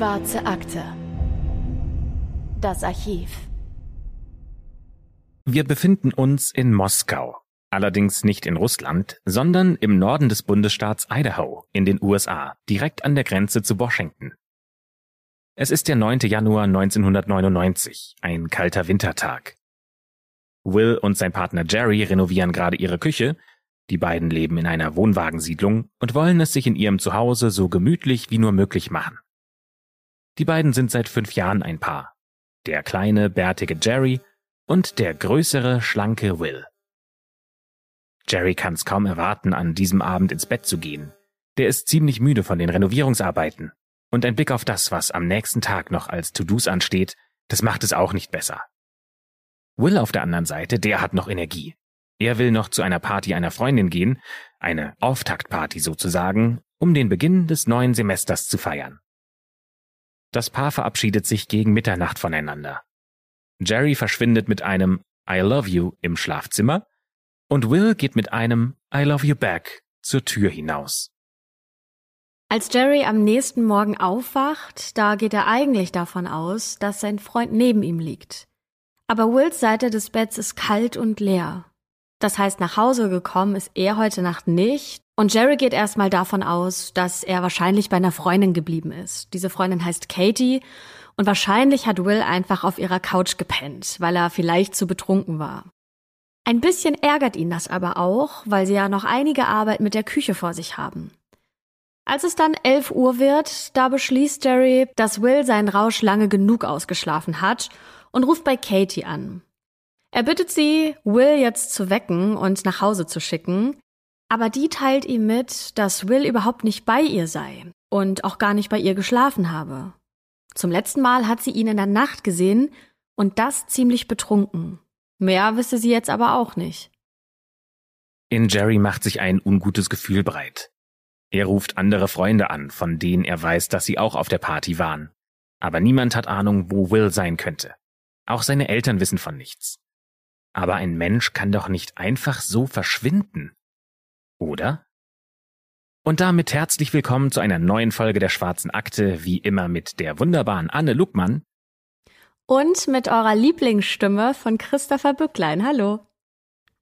Schwarze Akte. Das Archiv. Wir befinden uns in Moskau. Allerdings nicht in Russland, sondern im Norden des Bundesstaats Idaho in den USA, direkt an der Grenze zu Washington. Es ist der 9. Januar 1999, ein kalter Wintertag. Will und sein Partner Jerry renovieren gerade ihre Küche, die beiden leben in einer Wohnwagensiedlung und wollen es sich in ihrem Zuhause so gemütlich wie nur möglich machen. Die beiden sind seit fünf Jahren ein Paar. Der kleine, bärtige Jerry und der größere, schlanke Will. Jerry kann es kaum erwarten, an diesem Abend ins Bett zu gehen. Der ist ziemlich müde von den Renovierungsarbeiten. Und ein Blick auf das, was am nächsten Tag noch als To-Dos ansteht, das macht es auch nicht besser. Will auf der anderen Seite, der hat noch Energie. Er will noch zu einer Party einer Freundin gehen, eine Auftaktparty sozusagen, um den Beginn des neuen Semesters zu feiern. Das Paar verabschiedet sich gegen Mitternacht voneinander. Jerry verschwindet mit einem I love you im Schlafzimmer und Will geht mit einem I love you back zur Tür hinaus. Als Jerry am nächsten Morgen aufwacht, da geht er eigentlich davon aus, dass sein Freund neben ihm liegt. Aber Wills Seite des Betts ist kalt und leer. Das heißt, nach Hause gekommen ist er heute Nacht nicht. Und Jerry geht erstmal davon aus, dass er wahrscheinlich bei einer Freundin geblieben ist. Diese Freundin heißt Katie. Und wahrscheinlich hat Will einfach auf ihrer Couch gepennt, weil er vielleicht zu betrunken war. Ein bisschen ärgert ihn das aber auch, weil sie ja noch einige Arbeit mit der Küche vor sich haben. Als es dann 11 Uhr wird, da beschließt Jerry, dass Will seinen Rausch lange genug ausgeschlafen hat und ruft bei Katie an. Er bittet sie, Will jetzt zu wecken und nach Hause zu schicken, aber die teilt ihm mit, dass Will überhaupt nicht bei ihr sei und auch gar nicht bei ihr geschlafen habe. Zum letzten Mal hat sie ihn in der Nacht gesehen und das ziemlich betrunken. Mehr wisse sie jetzt aber auch nicht. In Jerry macht sich ein ungutes Gefühl breit. Er ruft andere Freunde an, von denen er weiß, dass sie auch auf der Party waren. Aber niemand hat Ahnung, wo Will sein könnte. Auch seine Eltern wissen von nichts. Aber ein Mensch kann doch nicht einfach so verschwinden. Oder? Und damit herzlich willkommen zu einer neuen Folge der Schwarzen Akte, wie immer mit der wunderbaren Anne Luckmann. Und mit eurer Lieblingsstimme von Christopher Bücklein. Hallo.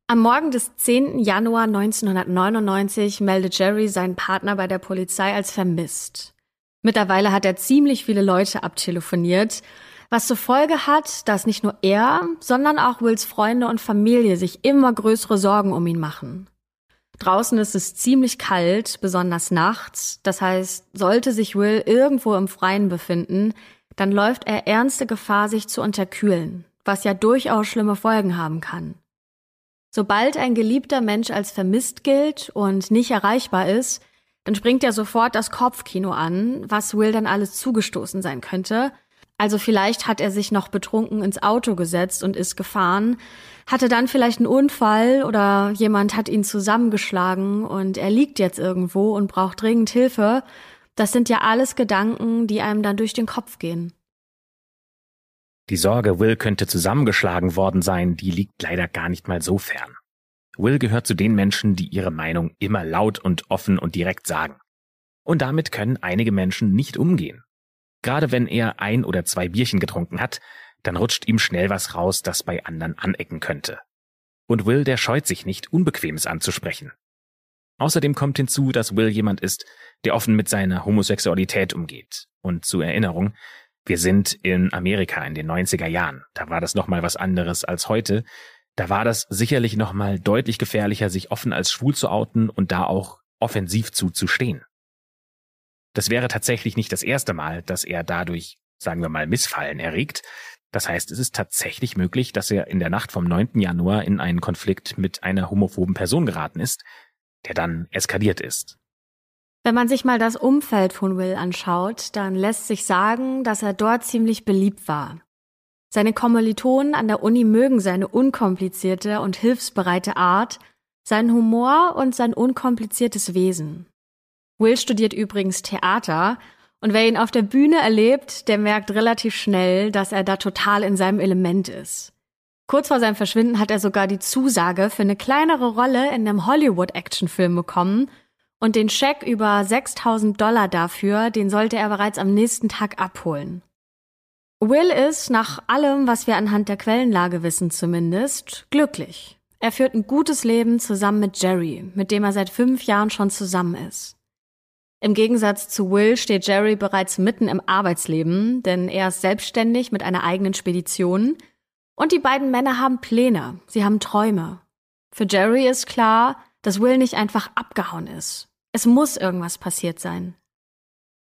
Am Morgen des 10. Januar 1999 meldet Jerry seinen Partner bei der Polizei als vermisst. Mittlerweile hat er ziemlich viele Leute abtelefoniert was zur Folge hat, dass nicht nur er, sondern auch Wills Freunde und Familie sich immer größere Sorgen um ihn machen. Draußen ist es ziemlich kalt, besonders nachts. Das heißt, sollte sich Will irgendwo im Freien befinden, dann läuft er ernste Gefahr, sich zu unterkühlen, was ja durchaus schlimme Folgen haben kann. Sobald ein geliebter Mensch als vermisst gilt und nicht erreichbar ist, dann springt ja sofort das Kopfkino an, was Will dann alles zugestoßen sein könnte – also vielleicht hat er sich noch betrunken ins Auto gesetzt und ist gefahren, hatte dann vielleicht einen Unfall oder jemand hat ihn zusammengeschlagen und er liegt jetzt irgendwo und braucht dringend Hilfe. Das sind ja alles Gedanken, die einem dann durch den Kopf gehen. Die Sorge, Will könnte zusammengeschlagen worden sein, die liegt leider gar nicht mal so fern. Will gehört zu den Menschen, die ihre Meinung immer laut und offen und direkt sagen. Und damit können einige Menschen nicht umgehen. Gerade wenn er ein oder zwei Bierchen getrunken hat, dann rutscht ihm schnell was raus, das bei anderen anecken könnte. Und Will, der scheut sich nicht, Unbequemes anzusprechen. Außerdem kommt hinzu, dass Will jemand ist, der offen mit seiner Homosexualität umgeht. Und zur Erinnerung, wir sind in Amerika in den 90er Jahren. Da war das nochmal was anderes als heute. Da war das sicherlich nochmal deutlich gefährlicher, sich offen als schwul zu outen und da auch offensiv zuzustehen. Das wäre tatsächlich nicht das erste Mal, dass er dadurch, sagen wir mal, Missfallen erregt. Das heißt, es ist tatsächlich möglich, dass er in der Nacht vom 9. Januar in einen Konflikt mit einer homophoben Person geraten ist, der dann eskaliert ist. Wenn man sich mal das Umfeld von Will anschaut, dann lässt sich sagen, dass er dort ziemlich beliebt war. Seine Kommilitonen an der Uni mögen seine unkomplizierte und hilfsbereite Art, seinen Humor und sein unkompliziertes Wesen. Will studiert übrigens Theater und wer ihn auf der Bühne erlebt, der merkt relativ schnell, dass er da total in seinem Element ist. Kurz vor seinem Verschwinden hat er sogar die Zusage für eine kleinere Rolle in einem Hollywood-Actionfilm bekommen Und den Scheck über 6000 Dollar dafür, den sollte er bereits am nächsten Tag abholen. Will ist, nach allem, was wir anhand der Quellenlage wissen zumindest, glücklich. Er führt ein gutes Leben zusammen mit Jerry, mit dem er seit fünf Jahren schon zusammen ist. Im Gegensatz zu Will steht Jerry bereits mitten im Arbeitsleben, denn er ist selbstständig mit einer eigenen Spedition und die beiden Männer haben Pläne, sie haben Träume. Für Jerry ist klar, dass Will nicht einfach abgehauen ist. Es muss irgendwas passiert sein.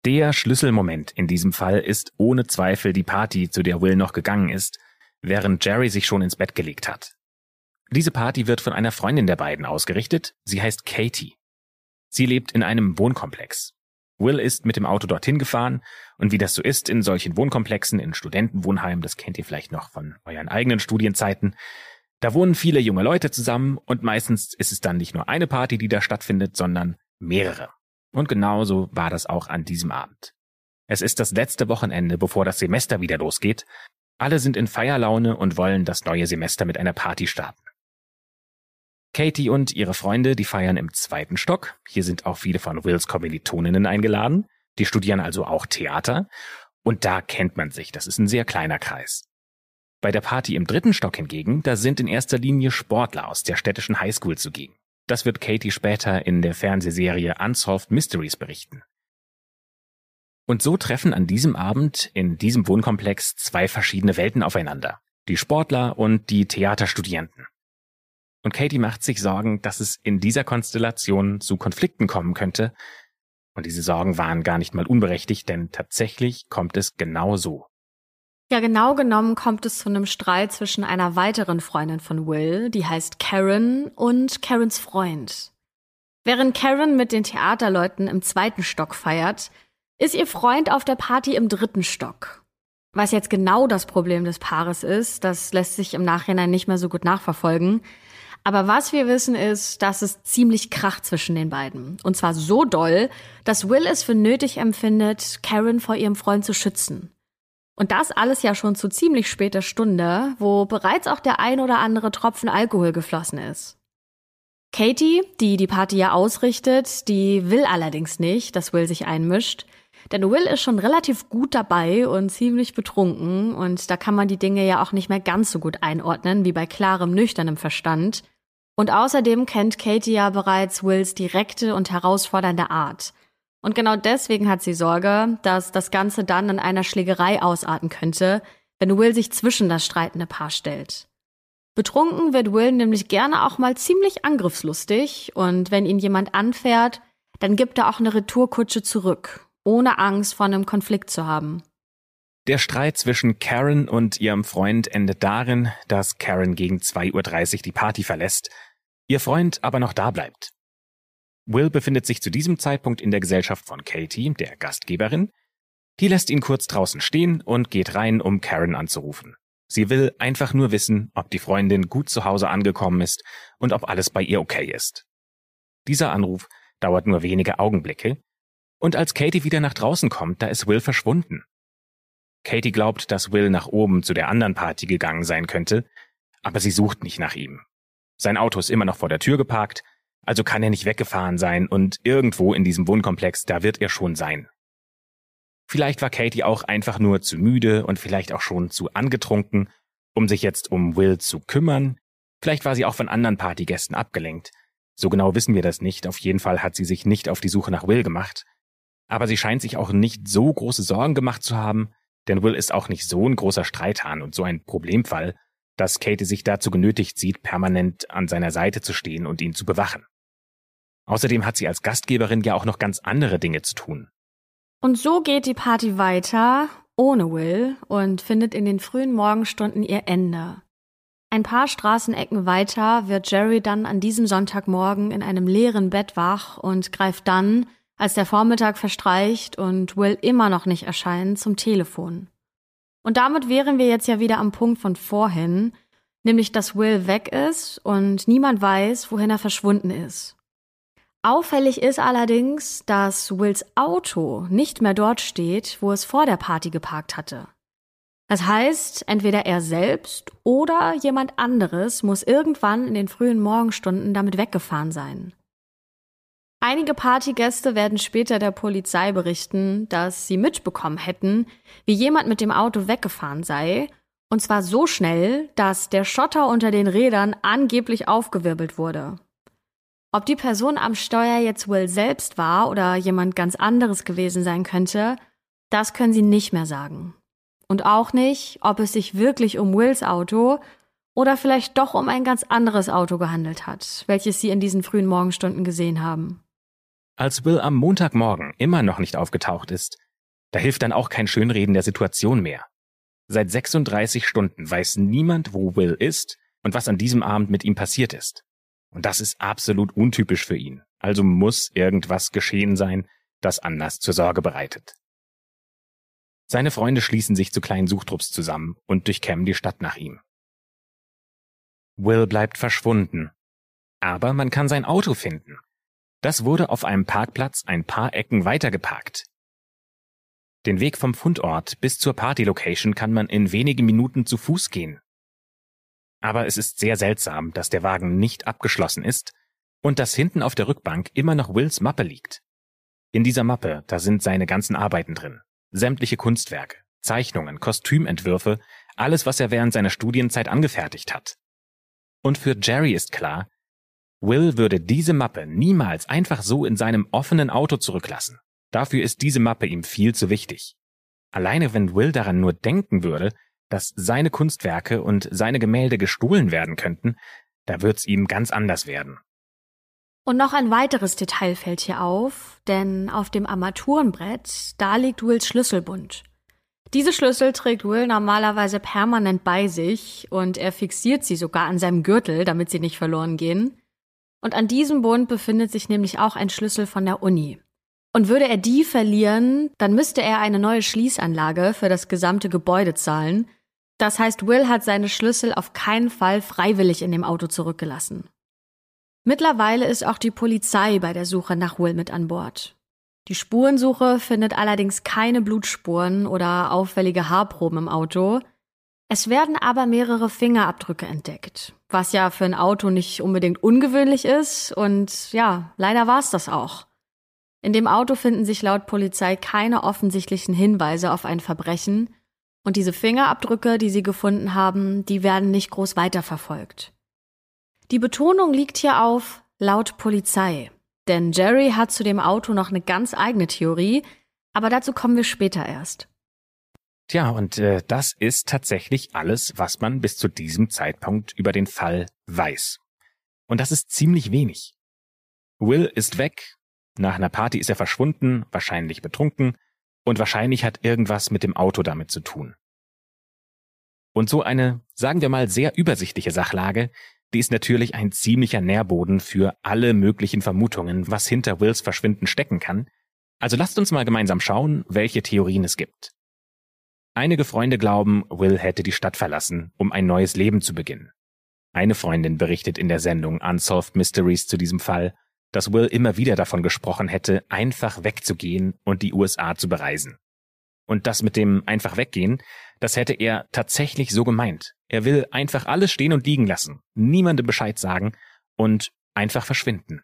Der Schlüsselmoment in diesem Fall ist ohne Zweifel die Party, zu der Will noch gegangen ist, während Jerry sich schon ins Bett gelegt hat. Diese Party wird von einer Freundin der beiden ausgerichtet, sie heißt Katie. Sie lebt in einem Wohnkomplex. Will ist mit dem Auto dorthin gefahren und wie das so ist in solchen Wohnkomplexen, in Studentenwohnheimen, das kennt ihr vielleicht noch von euren eigenen Studienzeiten, da wohnen viele junge Leute zusammen und meistens ist es dann nicht nur eine Party, die da stattfindet, sondern mehrere. Und genauso war das auch an diesem Abend. Es ist das letzte Wochenende, bevor das Semester wieder losgeht. Alle sind in Feierlaune und wollen das neue Semester mit einer Party starten. Katie und ihre Freunde, die feiern im zweiten Stock. Hier sind auch viele von Wills Kommilitoninnen eingeladen. Die studieren also auch Theater. Und da kennt man sich. Das ist ein sehr kleiner Kreis. Bei der Party im dritten Stock hingegen, da sind in erster Linie Sportler aus der städtischen Highschool zugegen. Das wird Katie später in der Fernsehserie Unsolved Mysteries berichten. Und so treffen an diesem Abend in diesem Wohnkomplex zwei verschiedene Welten aufeinander. Die Sportler und die Theaterstudierenden. Und Katie macht sich Sorgen, dass es in dieser Konstellation zu Konflikten kommen könnte. Und diese Sorgen waren gar nicht mal unberechtigt, denn tatsächlich kommt es genau so. Ja, genau genommen kommt es zu einem Streit zwischen einer weiteren Freundin von Will, die heißt Karen, und Karens Freund. Während Karen mit den Theaterleuten im zweiten Stock feiert, ist ihr Freund auf der Party im dritten Stock. Was jetzt genau das Problem des Paares ist, das lässt sich im Nachhinein nicht mehr so gut nachverfolgen. Aber was wir wissen ist, dass es ziemlich kracht zwischen den beiden. Und zwar so doll, dass Will es für nötig empfindet, Karen vor ihrem Freund zu schützen. Und das alles ja schon zu ziemlich später Stunde, wo bereits auch der ein oder andere Tropfen Alkohol geflossen ist. Katie, die die Party ja ausrichtet, die will allerdings nicht, dass Will sich einmischt. Denn Will ist schon relativ gut dabei und ziemlich betrunken und da kann man die Dinge ja auch nicht mehr ganz so gut einordnen wie bei klarem, nüchternem Verstand. Und außerdem kennt Katie ja bereits Wills direkte und herausfordernde Art. Und genau deswegen hat sie Sorge, dass das Ganze dann in einer Schlägerei ausarten könnte, wenn Will sich zwischen das streitende Paar stellt. Betrunken wird Will nämlich gerne auch mal ziemlich angriffslustig und wenn ihn jemand anfährt, dann gibt er auch eine Retourkutsche zurück, ohne Angst vor einem Konflikt zu haben. Der Streit zwischen Karen und ihrem Freund endet darin, dass Karen gegen 2.30 Uhr die Party verlässt, ihr Freund aber noch da bleibt. Will befindet sich zu diesem Zeitpunkt in der Gesellschaft von Katie, der Gastgeberin. Die lässt ihn kurz draußen stehen und geht rein, um Karen anzurufen. Sie will einfach nur wissen, ob die Freundin gut zu Hause angekommen ist und ob alles bei ihr okay ist. Dieser Anruf dauert nur wenige Augenblicke, und als Katie wieder nach draußen kommt, da ist Will verschwunden. Katie glaubt, dass Will nach oben zu der anderen Party gegangen sein könnte, aber sie sucht nicht nach ihm. Sein Auto ist immer noch vor der Tür geparkt, also kann er nicht weggefahren sein und irgendwo in diesem Wohnkomplex, da wird er schon sein. Vielleicht war Katie auch einfach nur zu müde und vielleicht auch schon zu angetrunken, um sich jetzt um Will zu kümmern. Vielleicht war sie auch von anderen Partygästen abgelenkt. So genau wissen wir das nicht. Auf jeden Fall hat sie sich nicht auf die Suche nach Will gemacht. Aber sie scheint sich auch nicht so große Sorgen gemacht zu haben, denn Will ist auch nicht so ein großer Streithahn und so ein Problemfall, dass Katie sich dazu genötigt sieht, permanent an seiner Seite zu stehen und ihn zu bewachen. Außerdem hat sie als Gastgeberin ja auch noch ganz andere Dinge zu tun. Und so geht die Party weiter, ohne Will, und findet in den frühen Morgenstunden ihr Ende. Ein paar Straßenecken weiter wird Jerry dann an diesem Sonntagmorgen in einem leeren Bett wach und greift dann, als der Vormittag verstreicht und Will immer noch nicht erscheint, zum Telefon. Und damit wären wir jetzt ja wieder am Punkt von vorhin, nämlich dass Will weg ist und niemand weiß, wohin er verschwunden ist. Auffällig ist allerdings, dass Wills Auto nicht mehr dort steht, wo es vor der Party geparkt hatte. Das heißt, entweder er selbst oder jemand anderes muss irgendwann in den frühen Morgenstunden damit weggefahren sein. Einige Partygäste werden später der Polizei berichten, dass sie mitbekommen hätten, wie jemand mit dem Auto weggefahren sei, und zwar so schnell, dass der Schotter unter den Rädern angeblich aufgewirbelt wurde. Ob die Person am Steuer jetzt Will selbst war oder jemand ganz anderes gewesen sein könnte, das können sie nicht mehr sagen. Und auch nicht, ob es sich wirklich um Wills Auto oder vielleicht doch um ein ganz anderes Auto gehandelt hat, welches sie in diesen frühen Morgenstunden gesehen haben. Als Will am Montagmorgen immer noch nicht aufgetaucht ist, da hilft dann auch kein Schönreden der Situation mehr. Seit 36 Stunden weiß niemand, wo Will ist und was an diesem Abend mit ihm passiert ist. Und das ist absolut untypisch für ihn. Also muss irgendwas geschehen sein, das Anlass zur Sorge bereitet. Seine Freunde schließen sich zu kleinen Suchtrupps zusammen und durchkämmen die Stadt nach ihm. Will bleibt verschwunden. Aber man kann sein Auto finden. Das wurde auf einem Parkplatz ein paar Ecken weiter geparkt. Den Weg vom Fundort bis zur Partylocation kann man in wenigen Minuten zu Fuß gehen. Aber es ist sehr seltsam, dass der Wagen nicht abgeschlossen ist und dass hinten auf der Rückbank immer noch Wills Mappe liegt. In dieser Mappe, da sind seine ganzen Arbeiten drin. Sämtliche Kunstwerke, Zeichnungen, Kostümentwürfe, alles, was er während seiner Studienzeit angefertigt hat. Und für Jerry ist klar, Will würde diese Mappe niemals einfach so in seinem offenen Auto zurücklassen. Dafür ist diese Mappe ihm viel zu wichtig. Alleine wenn Will daran nur denken würde, dass seine Kunstwerke und seine Gemälde gestohlen werden könnten, da wird's ihm ganz anders werden. Und noch ein weiteres Detail fällt hier auf, denn auf dem Armaturenbrett, da liegt Wills Schlüsselbund. Diese Schlüssel trägt Will normalerweise permanent bei sich und er fixiert sie sogar an seinem Gürtel, damit sie nicht verloren gehen. Und an diesem Bund befindet sich nämlich auch ein Schlüssel von der Uni. Und würde er die verlieren, dann müsste er eine neue Schließanlage für das gesamte Gebäude zahlen, das heißt, Will hat seine Schlüssel auf keinen Fall freiwillig in dem Auto zurückgelassen. Mittlerweile ist auch die Polizei bei der Suche nach Will mit an Bord. Die Spurensuche findet allerdings keine Blutspuren oder auffällige Haarproben im Auto. Es werden aber mehrere Fingerabdrücke entdeckt, was ja für ein Auto nicht unbedingt ungewöhnlich ist und ja, leider war es das auch. In dem Auto finden sich laut Polizei keine offensichtlichen Hinweise auf ein Verbrechen, und diese Fingerabdrücke, die sie gefunden haben, die werden nicht groß weiterverfolgt. Die Betonung liegt hier auf laut Polizei. Denn Jerry hat zu dem Auto noch eine ganz eigene Theorie, aber dazu kommen wir später erst. Tja, und äh, das ist tatsächlich alles, was man bis zu diesem Zeitpunkt über den Fall weiß. Und das ist ziemlich wenig. Will ist weg, nach einer Party ist er verschwunden, wahrscheinlich betrunken, und wahrscheinlich hat irgendwas mit dem Auto damit zu tun. Und so eine, sagen wir mal, sehr übersichtliche Sachlage, die ist natürlich ein ziemlicher Nährboden für alle möglichen Vermutungen, was hinter Wills Verschwinden stecken kann. Also lasst uns mal gemeinsam schauen, welche Theorien es gibt. Einige Freunde glauben, Will hätte die Stadt verlassen, um ein neues Leben zu beginnen. Eine Freundin berichtet in der Sendung Unsolved Mysteries zu diesem Fall, dass Will immer wieder davon gesprochen hätte, einfach wegzugehen und die USA zu bereisen. Und das mit dem einfach weggehen, das hätte er tatsächlich so gemeint. Er will einfach alles stehen und liegen lassen, niemandem Bescheid sagen und einfach verschwinden.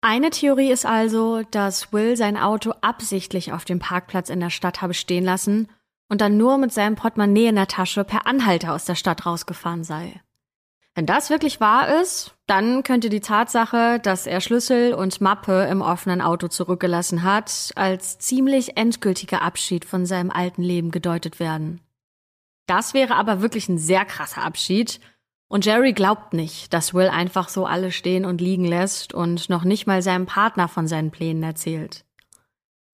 Eine Theorie ist also, dass Will sein Auto absichtlich auf dem Parkplatz in der Stadt habe stehen lassen und dann nur mit seinem Portemonnaie in der Tasche per Anhalter aus der Stadt rausgefahren sei. Wenn das wirklich wahr ist, dann könnte die Tatsache, dass er Schlüssel und Mappe im offenen Auto zurückgelassen hat, als ziemlich endgültiger Abschied von seinem alten Leben gedeutet werden. Das wäre aber wirklich ein sehr krasser Abschied. Und Jerry glaubt nicht, dass Will einfach so alle stehen und liegen lässt und noch nicht mal seinem Partner von seinen Plänen erzählt.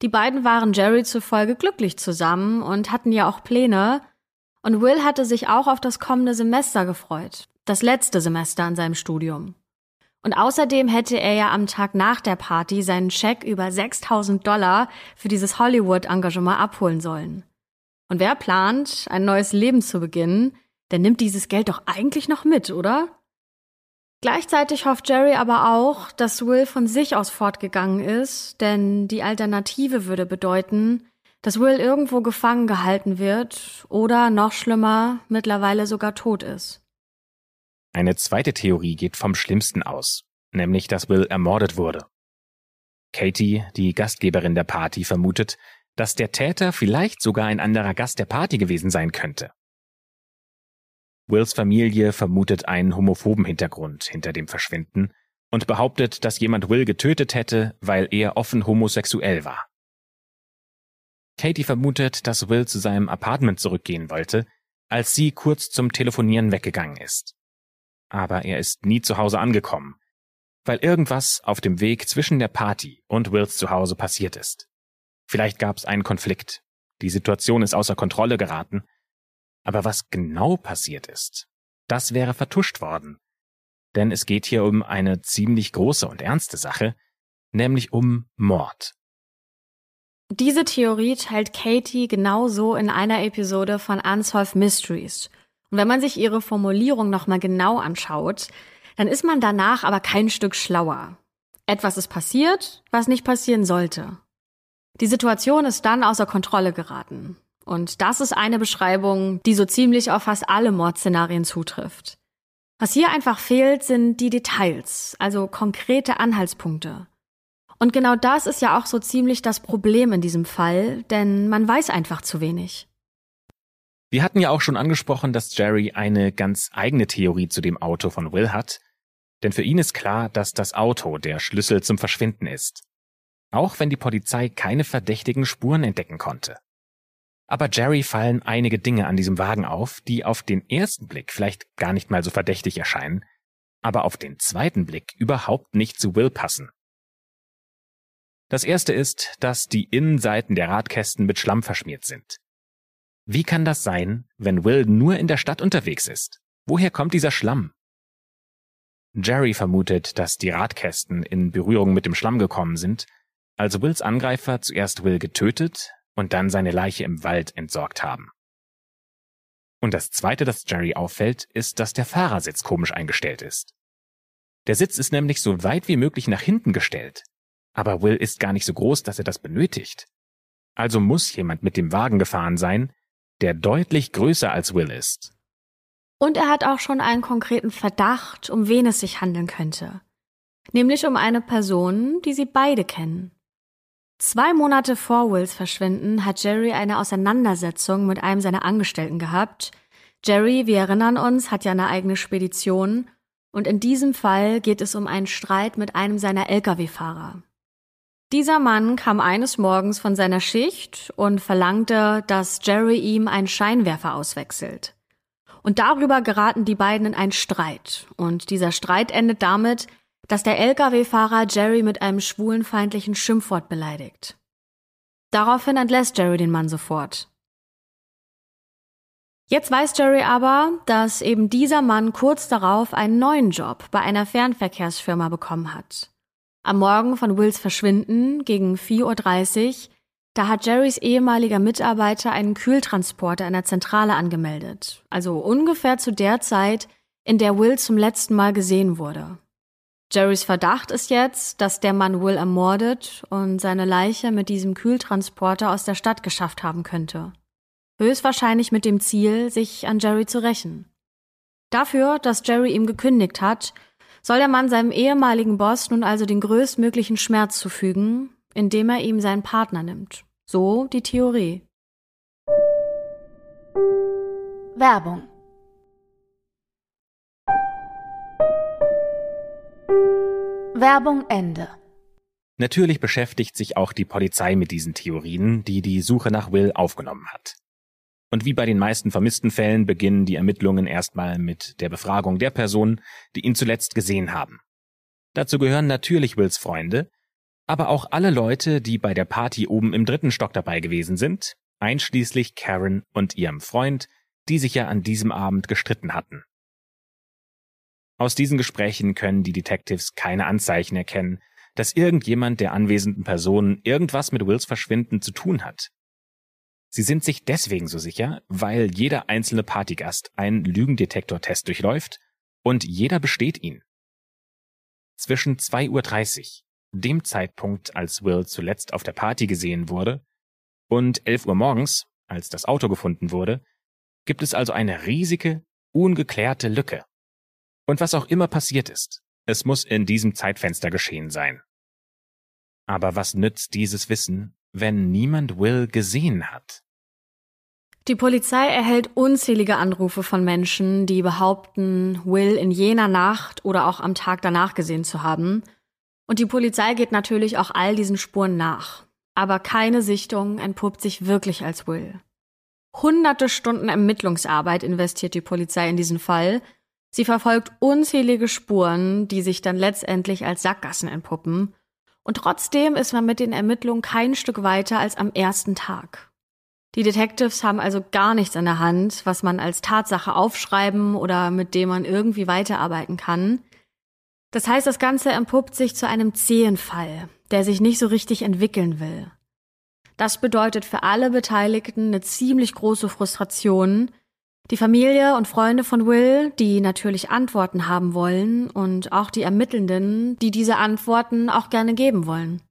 Die beiden waren Jerry zufolge glücklich zusammen und hatten ja auch Pläne, und Will hatte sich auch auf das kommende Semester gefreut, das letzte Semester an seinem Studium. Und außerdem hätte er ja am Tag nach der Party seinen Scheck über 6000 Dollar für dieses Hollywood-Engagement abholen sollen. Und wer plant, ein neues Leben zu beginnen, der nimmt dieses Geld doch eigentlich noch mit, oder? Gleichzeitig hofft Jerry aber auch, dass Will von sich aus fortgegangen ist, denn die Alternative würde bedeuten, dass Will irgendwo gefangen gehalten wird oder noch schlimmer, mittlerweile sogar tot ist. Eine zweite Theorie geht vom Schlimmsten aus, nämlich dass Will ermordet wurde. Katie, die Gastgeberin der Party, vermutet, dass der Täter vielleicht sogar ein anderer Gast der Party gewesen sein könnte. Wills Familie vermutet einen homophoben Hintergrund hinter dem Verschwinden und behauptet, dass jemand Will getötet hätte, weil er offen homosexuell war. Katie vermutet, dass Will zu seinem Apartment zurückgehen wollte, als sie kurz zum Telefonieren weggegangen ist. Aber er ist nie zu Hause angekommen, weil irgendwas auf dem Weg zwischen der Party und Wills Zuhause passiert ist. Vielleicht gab es einen Konflikt. Die Situation ist außer Kontrolle geraten. Aber was genau passiert ist, das wäre vertuscht worden. Denn es geht hier um eine ziemlich große und ernste Sache, nämlich um Mord. Diese Theorie teilt Katie genauso in einer Episode von Unsolved Mysteries. Und wenn man sich ihre Formulierung nochmal genau anschaut, dann ist man danach aber kein Stück schlauer. Etwas ist passiert, was nicht passieren sollte. Die Situation ist dann außer Kontrolle geraten. Und das ist eine Beschreibung, die so ziemlich auf fast alle Mordszenarien zutrifft. Was hier einfach fehlt, sind die Details, also konkrete Anhaltspunkte. Und genau das ist ja auch so ziemlich das Problem in diesem Fall, denn man weiß einfach zu wenig. Wir hatten ja auch schon angesprochen, dass Jerry eine ganz eigene Theorie zu dem Auto von Will hat, denn für ihn ist klar, dass das Auto der Schlüssel zum Verschwinden ist auch wenn die Polizei keine verdächtigen Spuren entdecken konnte. Aber Jerry fallen einige Dinge an diesem Wagen auf, die auf den ersten Blick vielleicht gar nicht mal so verdächtig erscheinen, aber auf den zweiten Blick überhaupt nicht zu Will passen. Das erste ist, dass die Innenseiten der Radkästen mit Schlamm verschmiert sind. Wie kann das sein, wenn Will nur in der Stadt unterwegs ist? Woher kommt dieser Schlamm? Jerry vermutet, dass die Radkästen in Berührung mit dem Schlamm gekommen sind als Wills Angreifer zuerst Will getötet und dann seine Leiche im Wald entsorgt haben. Und das Zweite, das Jerry auffällt, ist, dass der Fahrersitz komisch eingestellt ist. Der Sitz ist nämlich so weit wie möglich nach hinten gestellt. Aber Will ist gar nicht so groß, dass er das benötigt. Also muss jemand mit dem Wagen gefahren sein, der deutlich größer als Will ist. Und er hat auch schon einen konkreten Verdacht, um wen es sich handeln könnte. Nämlich um eine Person, die sie beide kennen. Zwei Monate vor Wills Verschwinden hat Jerry eine Auseinandersetzung mit einem seiner Angestellten gehabt. Jerry, wir erinnern uns, hat ja eine eigene Spedition und in diesem Fall geht es um einen Streit mit einem seiner Lkw-Fahrer. Dieser Mann kam eines Morgens von seiner Schicht und verlangte, dass Jerry ihm einen Scheinwerfer auswechselt. Und darüber geraten die beiden in einen Streit. Und dieser Streit endet damit, dass der Lkw-Fahrer Jerry mit einem schwulenfeindlichen Schimpfwort beleidigt. Daraufhin entlässt Jerry den Mann sofort. Jetzt weiß Jerry aber, dass eben dieser Mann kurz darauf einen neuen Job bei einer Fernverkehrsfirma bekommen hat. Am Morgen von Wills Verschwinden gegen 4.30 Uhr, da hat Jerrys ehemaliger Mitarbeiter einen Kühltransporter in der Zentrale angemeldet, also ungefähr zu der Zeit, in der Will zum letzten Mal gesehen wurde. Jerrys Verdacht ist jetzt, dass der Mann Will ermordet und seine Leiche mit diesem Kühltransporter aus der Stadt geschafft haben könnte. Höchstwahrscheinlich mit dem Ziel, sich an Jerry zu rächen. Dafür, dass Jerry ihm gekündigt hat, soll der Mann seinem ehemaligen Boss nun also den größtmöglichen Schmerz zufügen, indem er ihm seinen Partner nimmt. So die Theorie. Werbung Werbung Ende. Natürlich beschäftigt sich auch die Polizei mit diesen Theorien, die die Suche nach Will aufgenommen hat. Und wie bei den meisten vermissten Fällen beginnen die Ermittlungen erstmal mit der Befragung der Personen, die ihn zuletzt gesehen haben. Dazu gehören natürlich Wills Freunde, aber auch alle Leute, die bei der Party oben im dritten Stock dabei gewesen sind, einschließlich Karen und ihrem Freund, die sich ja an diesem Abend gestritten hatten. Aus diesen Gesprächen können die Detectives keine Anzeichen erkennen, dass irgendjemand der anwesenden Personen irgendwas mit Wills Verschwinden zu tun hat. Sie sind sich deswegen so sicher, weil jeder einzelne Partygast einen Lügendetektortest durchläuft und jeder besteht ihn. Zwischen 2.30 Uhr, dem Zeitpunkt, als Will zuletzt auf der Party gesehen wurde, und 11 Uhr morgens, als das Auto gefunden wurde, gibt es also eine riesige, ungeklärte Lücke. Und was auch immer passiert ist, es muss in diesem Zeitfenster geschehen sein. Aber was nützt dieses Wissen, wenn niemand Will gesehen hat? Die Polizei erhält unzählige Anrufe von Menschen, die behaupten, Will in jener Nacht oder auch am Tag danach gesehen zu haben. Und die Polizei geht natürlich auch all diesen Spuren nach. Aber keine Sichtung entpuppt sich wirklich als Will. Hunderte Stunden Ermittlungsarbeit investiert die Polizei in diesen Fall. Sie verfolgt unzählige Spuren, die sich dann letztendlich als Sackgassen entpuppen. Und trotzdem ist man mit den Ermittlungen kein Stück weiter als am ersten Tag. Die Detectives haben also gar nichts an der Hand, was man als Tatsache aufschreiben oder mit dem man irgendwie weiterarbeiten kann. Das heißt, das Ganze entpuppt sich zu einem zähen Fall, der sich nicht so richtig entwickeln will. Das bedeutet für alle Beteiligten eine ziemlich große Frustration. Die Familie und Freunde von Will, die natürlich Antworten haben wollen und auch die Ermittelnden, die diese Antworten auch gerne geben wollen.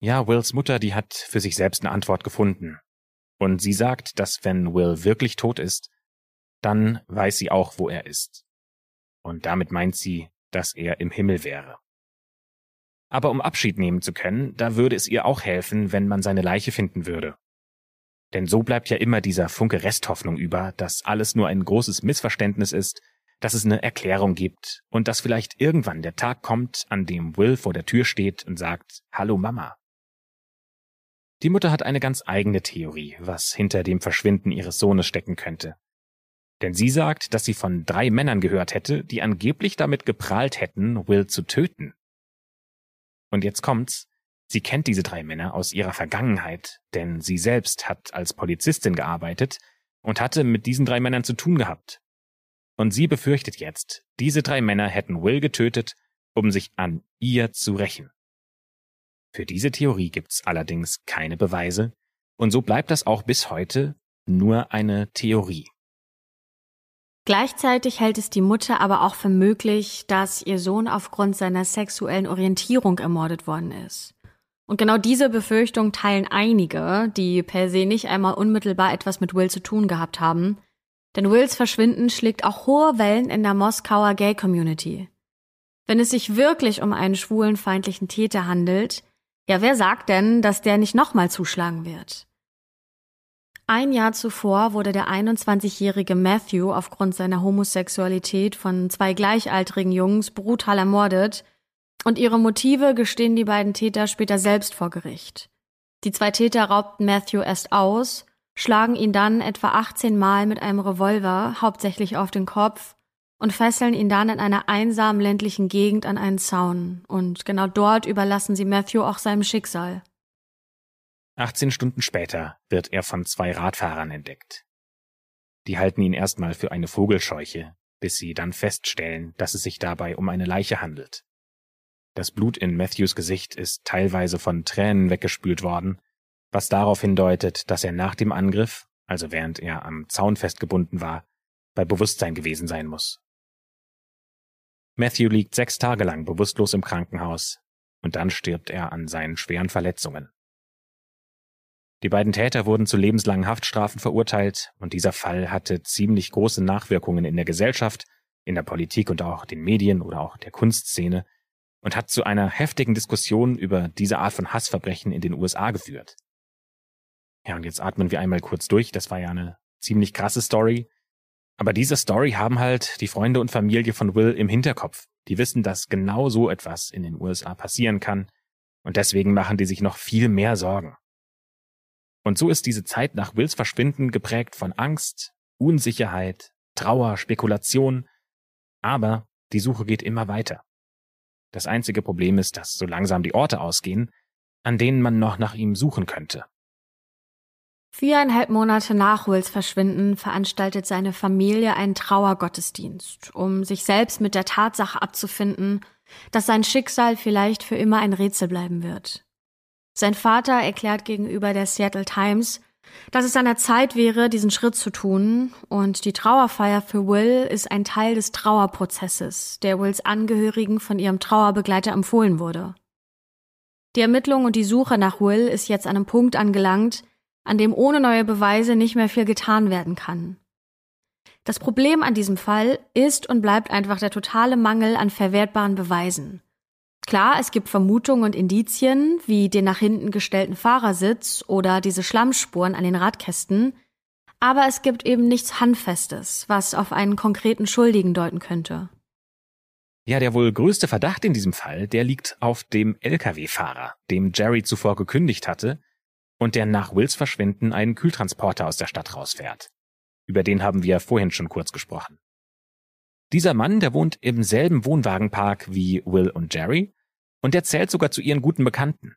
Ja, Wills Mutter, die hat für sich selbst eine Antwort gefunden. Und sie sagt, dass wenn Will wirklich tot ist, dann weiß sie auch, wo er ist. Und damit meint sie, dass er im Himmel wäre. Aber um Abschied nehmen zu können, da würde es ihr auch helfen, wenn man seine Leiche finden würde. Denn so bleibt ja immer dieser Funke Resthoffnung über, dass alles nur ein großes Missverständnis ist, dass es eine Erklärung gibt und dass vielleicht irgendwann der Tag kommt, an dem Will vor der Tür steht und sagt, Hallo Mama. Die Mutter hat eine ganz eigene Theorie, was hinter dem Verschwinden ihres Sohnes stecken könnte. Denn sie sagt, dass sie von drei Männern gehört hätte, die angeblich damit geprahlt hätten, Will zu töten. Und jetzt kommt's, sie kennt diese drei Männer aus ihrer Vergangenheit, denn sie selbst hat als Polizistin gearbeitet und hatte mit diesen drei Männern zu tun gehabt. Und sie befürchtet jetzt, diese drei Männer hätten Will getötet, um sich an ihr zu rächen. Für diese Theorie gibt's allerdings keine Beweise, und so bleibt das auch bis heute nur eine Theorie. Gleichzeitig hält es die Mutter aber auch für möglich, dass ihr Sohn aufgrund seiner sexuellen Orientierung ermordet worden ist. Und genau diese Befürchtung teilen einige, die per se nicht einmal unmittelbar etwas mit Will zu tun gehabt haben. Denn Wills Verschwinden schlägt auch hohe Wellen in der Moskauer Gay Community. Wenn es sich wirklich um einen schwulenfeindlichen Täter handelt, ja, wer sagt denn, dass der nicht nochmal zuschlagen wird? Ein Jahr zuvor wurde der 21-jährige Matthew aufgrund seiner Homosexualität von zwei gleichaltrigen Jungs brutal ermordet und ihre Motive gestehen die beiden Täter später selbst vor Gericht. Die zwei Täter raubten Matthew erst aus, schlagen ihn dann etwa 18 Mal mit einem Revolver, hauptsächlich auf den Kopf, und fesseln ihn dann in einer einsamen ländlichen Gegend an einen Zaun. Und genau dort überlassen sie Matthew auch seinem Schicksal. 18 Stunden später wird er von zwei Radfahrern entdeckt. Die halten ihn erstmal für eine Vogelscheuche, bis sie dann feststellen, dass es sich dabei um eine Leiche handelt. Das Blut in Matthews Gesicht ist teilweise von Tränen weggespült worden, was darauf hindeutet, dass er nach dem Angriff, also während er am Zaun festgebunden war, bei Bewusstsein gewesen sein muss. Matthew liegt sechs Tage lang bewusstlos im Krankenhaus und dann stirbt er an seinen schweren Verletzungen. Die beiden Täter wurden zu lebenslangen Haftstrafen verurteilt und dieser Fall hatte ziemlich große Nachwirkungen in der Gesellschaft, in der Politik und auch den Medien oder auch der Kunstszene und hat zu einer heftigen Diskussion über diese Art von Hassverbrechen in den USA geführt. Ja, und jetzt atmen wir einmal kurz durch. Das war ja eine ziemlich krasse Story. Aber diese Story haben halt die Freunde und Familie von Will im Hinterkopf. Die wissen, dass genau so etwas in den USA passieren kann. Und deswegen machen die sich noch viel mehr Sorgen. Und so ist diese Zeit nach Wills Verschwinden geprägt von Angst, Unsicherheit, Trauer, Spekulation. Aber die Suche geht immer weiter. Das einzige Problem ist, dass so langsam die Orte ausgehen, an denen man noch nach ihm suchen könnte. Viereinhalb Monate nach Wills Verschwinden veranstaltet seine Familie einen Trauergottesdienst, um sich selbst mit der Tatsache abzufinden, dass sein Schicksal vielleicht für immer ein Rätsel bleiben wird. Sein Vater erklärt gegenüber der Seattle Times, dass es an der Zeit wäre, diesen Schritt zu tun, und die Trauerfeier für Will ist ein Teil des Trauerprozesses, der Wills Angehörigen von ihrem Trauerbegleiter empfohlen wurde. Die Ermittlung und die Suche nach Will ist jetzt an einem Punkt angelangt, an dem ohne neue Beweise nicht mehr viel getan werden kann. Das Problem an diesem Fall ist und bleibt einfach der totale Mangel an verwertbaren Beweisen. Klar, es gibt Vermutungen und Indizien, wie den nach hinten gestellten Fahrersitz oder diese Schlammspuren an den Radkästen, aber es gibt eben nichts Handfestes, was auf einen konkreten Schuldigen deuten könnte. Ja, der wohl größte Verdacht in diesem Fall, der liegt auf dem Lkw-Fahrer, dem Jerry zuvor gekündigt hatte und der nach Wills Verschwinden einen Kühltransporter aus der Stadt rausfährt. Über den haben wir vorhin schon kurz gesprochen. Dieser Mann, der wohnt im selben Wohnwagenpark wie Will und Jerry und der zählt sogar zu ihren guten Bekannten.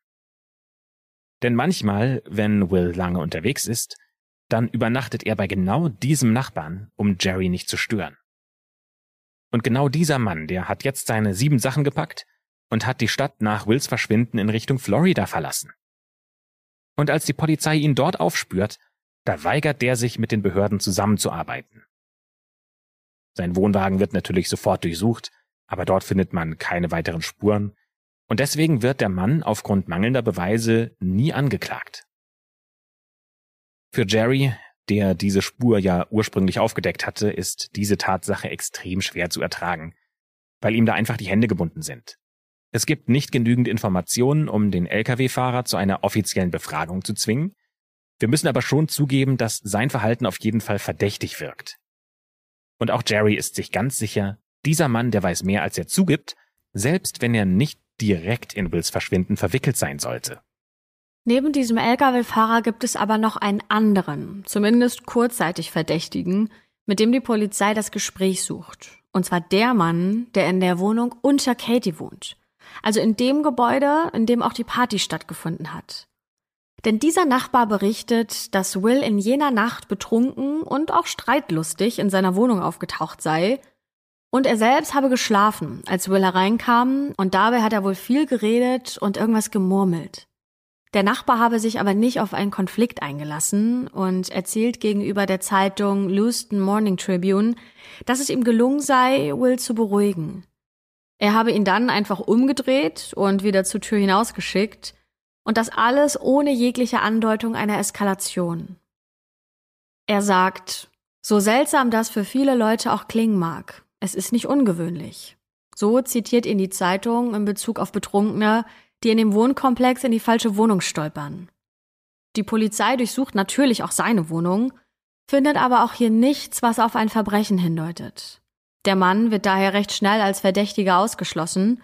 Denn manchmal, wenn Will lange unterwegs ist, dann übernachtet er bei genau diesem Nachbarn, um Jerry nicht zu stören. Und genau dieser Mann, der hat jetzt seine sieben Sachen gepackt und hat die Stadt nach Wills Verschwinden in Richtung Florida verlassen. Und als die Polizei ihn dort aufspürt, da weigert der sich mit den Behörden zusammenzuarbeiten. Sein Wohnwagen wird natürlich sofort durchsucht, aber dort findet man keine weiteren Spuren, und deswegen wird der Mann aufgrund mangelnder Beweise nie angeklagt. Für Jerry, der diese Spur ja ursprünglich aufgedeckt hatte, ist diese Tatsache extrem schwer zu ertragen, weil ihm da einfach die Hände gebunden sind. Es gibt nicht genügend Informationen, um den Lkw-Fahrer zu einer offiziellen Befragung zu zwingen. Wir müssen aber schon zugeben, dass sein Verhalten auf jeden Fall verdächtig wirkt. Und auch Jerry ist sich ganz sicher, dieser Mann, der weiß mehr, als er zugibt, selbst wenn er nicht direkt in Wills Verschwinden verwickelt sein sollte. Neben diesem Lkw-Fahrer gibt es aber noch einen anderen, zumindest kurzzeitig Verdächtigen, mit dem die Polizei das Gespräch sucht. Und zwar der Mann, der in der Wohnung unter Katie wohnt. Also in dem Gebäude, in dem auch die Party stattgefunden hat. Denn dieser Nachbar berichtet, dass Will in jener Nacht betrunken und auch streitlustig in seiner Wohnung aufgetaucht sei. Und er selbst habe geschlafen, als Will hereinkam, und dabei hat er wohl viel geredet und irgendwas gemurmelt. Der Nachbar habe sich aber nicht auf einen Konflikt eingelassen und erzählt gegenüber der Zeitung Lewiston Morning Tribune, dass es ihm gelungen sei, Will zu beruhigen. Er habe ihn dann einfach umgedreht und wieder zur Tür hinausgeschickt und das alles ohne jegliche Andeutung einer Eskalation. Er sagt, so seltsam das für viele Leute auch klingen mag, es ist nicht ungewöhnlich. So zitiert ihn die Zeitung in Bezug auf Betrunkene, die in dem Wohnkomplex in die falsche Wohnung stolpern. Die Polizei durchsucht natürlich auch seine Wohnung, findet aber auch hier nichts, was auf ein Verbrechen hindeutet. Der Mann wird daher recht schnell als Verdächtiger ausgeschlossen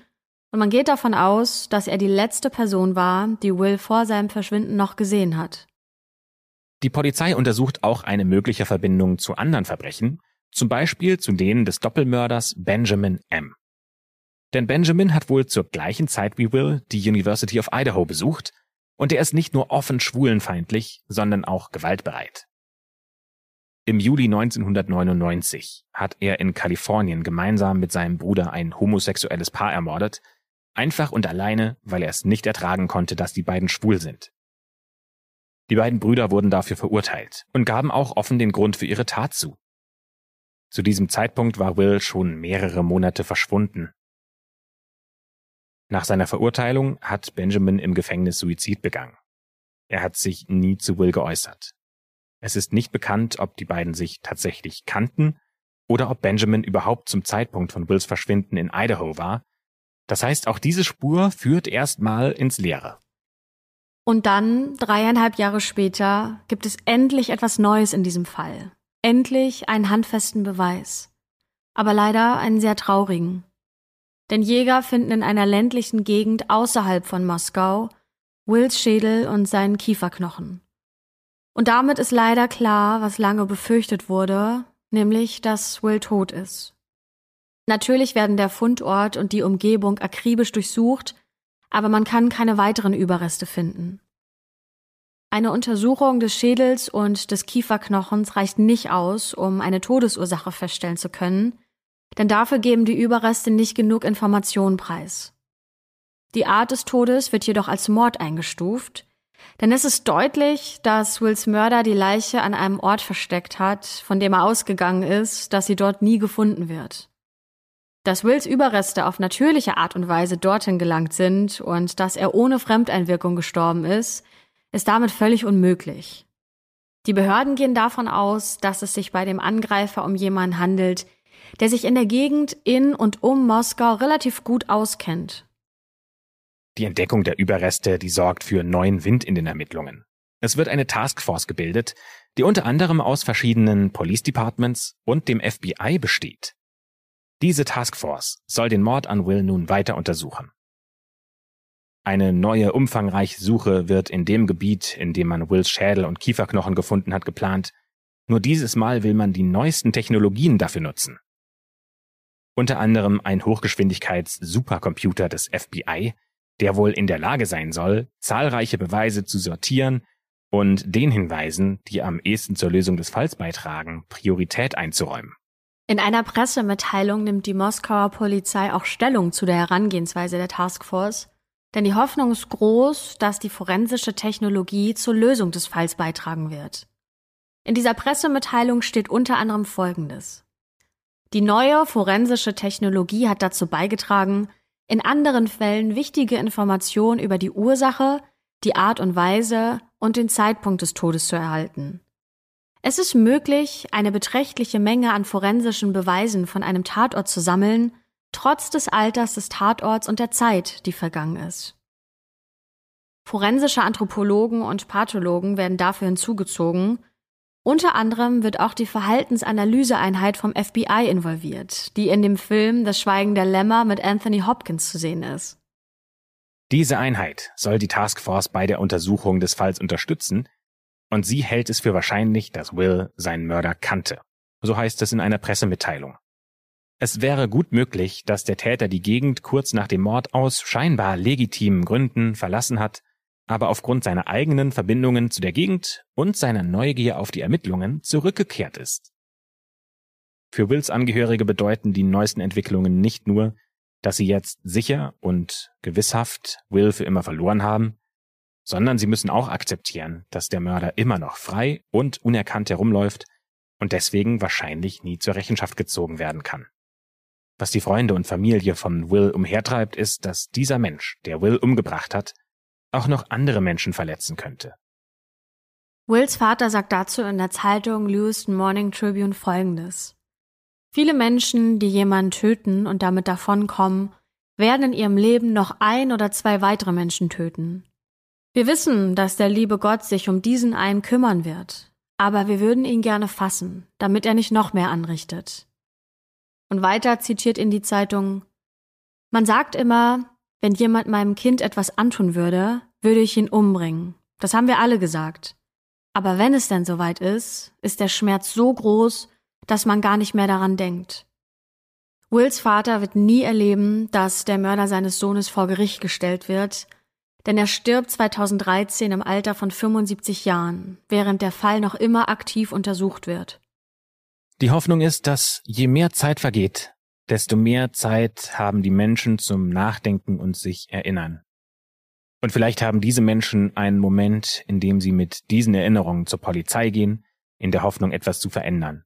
und man geht davon aus, dass er die letzte Person war, die Will vor seinem Verschwinden noch gesehen hat. Die Polizei untersucht auch eine mögliche Verbindung zu anderen Verbrechen, zum Beispiel zu denen des Doppelmörders Benjamin M. Denn Benjamin hat wohl zur gleichen Zeit wie Will die University of Idaho besucht und er ist nicht nur offen schwulenfeindlich, sondern auch gewaltbereit. Im Juli 1999 hat er in Kalifornien gemeinsam mit seinem Bruder ein homosexuelles Paar ermordet, einfach und alleine, weil er es nicht ertragen konnte, dass die beiden schwul sind. Die beiden Brüder wurden dafür verurteilt und gaben auch offen den Grund für ihre Tat zu. Zu diesem Zeitpunkt war Will schon mehrere Monate verschwunden nach seiner Verurteilung hat Benjamin im Gefängnis Suizid begangen. Er hat sich nie zu Will geäußert. Es ist nicht bekannt, ob die beiden sich tatsächlich kannten oder ob Benjamin überhaupt zum Zeitpunkt von Wills Verschwinden in Idaho war. Das heißt, auch diese Spur führt erstmal ins Leere. Und dann, dreieinhalb Jahre später, gibt es endlich etwas Neues in diesem Fall. Endlich einen handfesten Beweis. Aber leider einen sehr traurigen. Denn Jäger finden in einer ländlichen Gegend außerhalb von Moskau Wills Schädel und seinen Kieferknochen. Und damit ist leider klar, was lange befürchtet wurde, nämlich, dass Will tot ist. Natürlich werden der Fundort und die Umgebung akribisch durchsucht, aber man kann keine weiteren Überreste finden. Eine Untersuchung des Schädels und des Kieferknochens reicht nicht aus, um eine Todesursache feststellen zu können, denn dafür geben die Überreste nicht genug Informationen preis. Die Art des Todes wird jedoch als Mord eingestuft, denn es ist deutlich, dass Wills Mörder die Leiche an einem Ort versteckt hat, von dem er ausgegangen ist, dass sie dort nie gefunden wird. Dass Wills Überreste auf natürliche Art und Weise dorthin gelangt sind und dass er ohne Fremdeinwirkung gestorben ist, ist damit völlig unmöglich. Die Behörden gehen davon aus, dass es sich bei dem Angreifer um jemanden handelt, der sich in der Gegend in und um Moskau relativ gut auskennt. Die Entdeckung der Überreste, die sorgt für neuen Wind in den Ermittlungen. Es wird eine Taskforce gebildet, die unter anderem aus verschiedenen Police Departments und dem FBI besteht. Diese Taskforce soll den Mord an Will nun weiter untersuchen. Eine neue umfangreiche Suche wird in dem Gebiet, in dem man Wills Schädel und Kieferknochen gefunden hat, geplant. Nur dieses Mal will man die neuesten Technologien dafür nutzen. Unter anderem ein Hochgeschwindigkeits-Supercomputer des FBI, der wohl in der Lage sein soll, zahlreiche Beweise zu sortieren und den Hinweisen, die am ehesten zur Lösung des Falls beitragen, Priorität einzuräumen. In einer Pressemitteilung nimmt die Moskauer Polizei auch Stellung zu der Herangehensweise der Taskforce, denn die Hoffnung ist groß, dass die forensische Technologie zur Lösung des Falls beitragen wird. In dieser Pressemitteilung steht unter anderem Folgendes. Die neue forensische Technologie hat dazu beigetragen, in anderen Fällen wichtige Informationen über die Ursache, die Art und Weise und den Zeitpunkt des Todes zu erhalten. Es ist möglich, eine beträchtliche Menge an forensischen Beweisen von einem Tatort zu sammeln, trotz des Alters des Tatorts und der Zeit, die vergangen ist. Forensische Anthropologen und Pathologen werden dafür hinzugezogen. Unter anderem wird auch die Verhaltensanalyseeinheit vom FBI involviert, die in dem Film Das Schweigen der Lämmer mit Anthony Hopkins zu sehen ist. Diese Einheit soll die Taskforce bei der Untersuchung des Falls unterstützen, und sie hält es für wahrscheinlich, dass Will seinen Mörder kannte. So heißt es in einer Pressemitteilung. Es wäre gut möglich, dass der Täter die Gegend kurz nach dem Mord aus scheinbar legitimen Gründen verlassen hat, aber aufgrund seiner eigenen Verbindungen zu der Gegend und seiner Neugier auf die Ermittlungen zurückgekehrt ist. Für Wills Angehörige bedeuten die neuesten Entwicklungen nicht nur, dass sie jetzt sicher und gewisshaft Will für immer verloren haben, sondern sie müssen auch akzeptieren, dass der Mörder immer noch frei und unerkannt herumläuft und deswegen wahrscheinlich nie zur Rechenschaft gezogen werden kann. Was die Freunde und Familie von Will umhertreibt, ist, dass dieser Mensch, der Will umgebracht hat, auch noch andere Menschen verletzen könnte. Wills Vater sagt dazu in der Zeitung Lewiston Morning Tribune Folgendes. Viele Menschen, die jemanden töten und damit davonkommen, werden in ihrem Leben noch ein oder zwei weitere Menschen töten. Wir wissen, dass der liebe Gott sich um diesen einen kümmern wird, aber wir würden ihn gerne fassen, damit er nicht noch mehr anrichtet. Und weiter zitiert in die Zeitung Man sagt immer, wenn jemand meinem Kind etwas antun würde, würde ich ihn umbringen. Das haben wir alle gesagt. Aber wenn es denn soweit ist, ist der Schmerz so groß, dass man gar nicht mehr daran denkt. Wills Vater wird nie erleben, dass der Mörder seines Sohnes vor Gericht gestellt wird, denn er stirbt 2013 im Alter von 75 Jahren, während der Fall noch immer aktiv untersucht wird. Die Hoffnung ist, dass je mehr Zeit vergeht, desto mehr Zeit haben die Menschen zum Nachdenken und sich erinnern. Und vielleicht haben diese Menschen einen Moment, in dem sie mit diesen Erinnerungen zur Polizei gehen, in der Hoffnung, etwas zu verändern.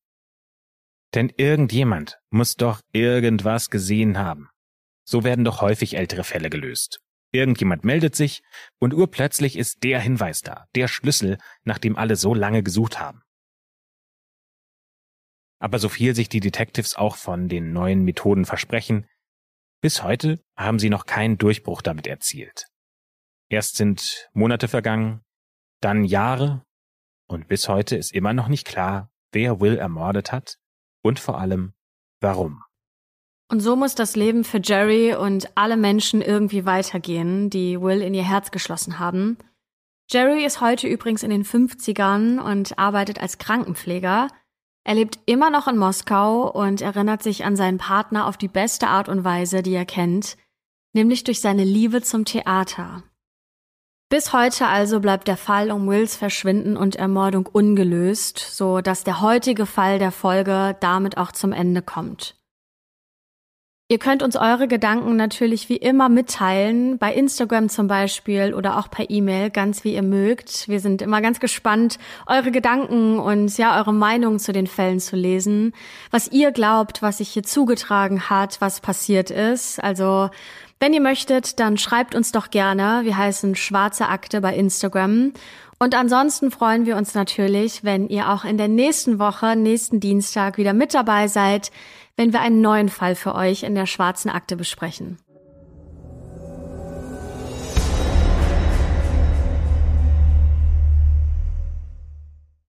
Denn irgendjemand muss doch irgendwas gesehen haben. So werden doch häufig ältere Fälle gelöst. Irgendjemand meldet sich und urplötzlich ist der Hinweis da, der Schlüssel, nach dem alle so lange gesucht haben. Aber so viel sich die Detectives auch von den neuen Methoden versprechen, bis heute haben sie noch keinen Durchbruch damit erzielt. Erst sind Monate vergangen, dann Jahre, und bis heute ist immer noch nicht klar, wer Will ermordet hat und vor allem warum. Und so muss das Leben für Jerry und alle Menschen irgendwie weitergehen, die Will in ihr Herz geschlossen haben. Jerry ist heute übrigens in den 50ern und arbeitet als Krankenpfleger. Er lebt immer noch in Moskau und erinnert sich an seinen Partner auf die beste Art und Weise, die er kennt, nämlich durch seine Liebe zum Theater. Bis heute also bleibt der Fall um Wills Verschwinden und Ermordung ungelöst, so dass der heutige Fall der Folge damit auch zum Ende kommt. Ihr könnt uns eure Gedanken natürlich wie immer mitteilen, bei Instagram zum Beispiel oder auch per E-Mail, ganz wie ihr mögt. Wir sind immer ganz gespannt, eure Gedanken und ja, eure Meinung zu den Fällen zu lesen. Was ihr glaubt, was sich hier zugetragen hat, was passiert ist. Also, wenn ihr möchtet, dann schreibt uns doch gerne. Wir heißen Schwarze Akte bei Instagram. Und ansonsten freuen wir uns natürlich, wenn ihr auch in der nächsten Woche, nächsten Dienstag wieder mit dabei seid wenn wir einen neuen Fall für euch in der schwarzen Akte besprechen.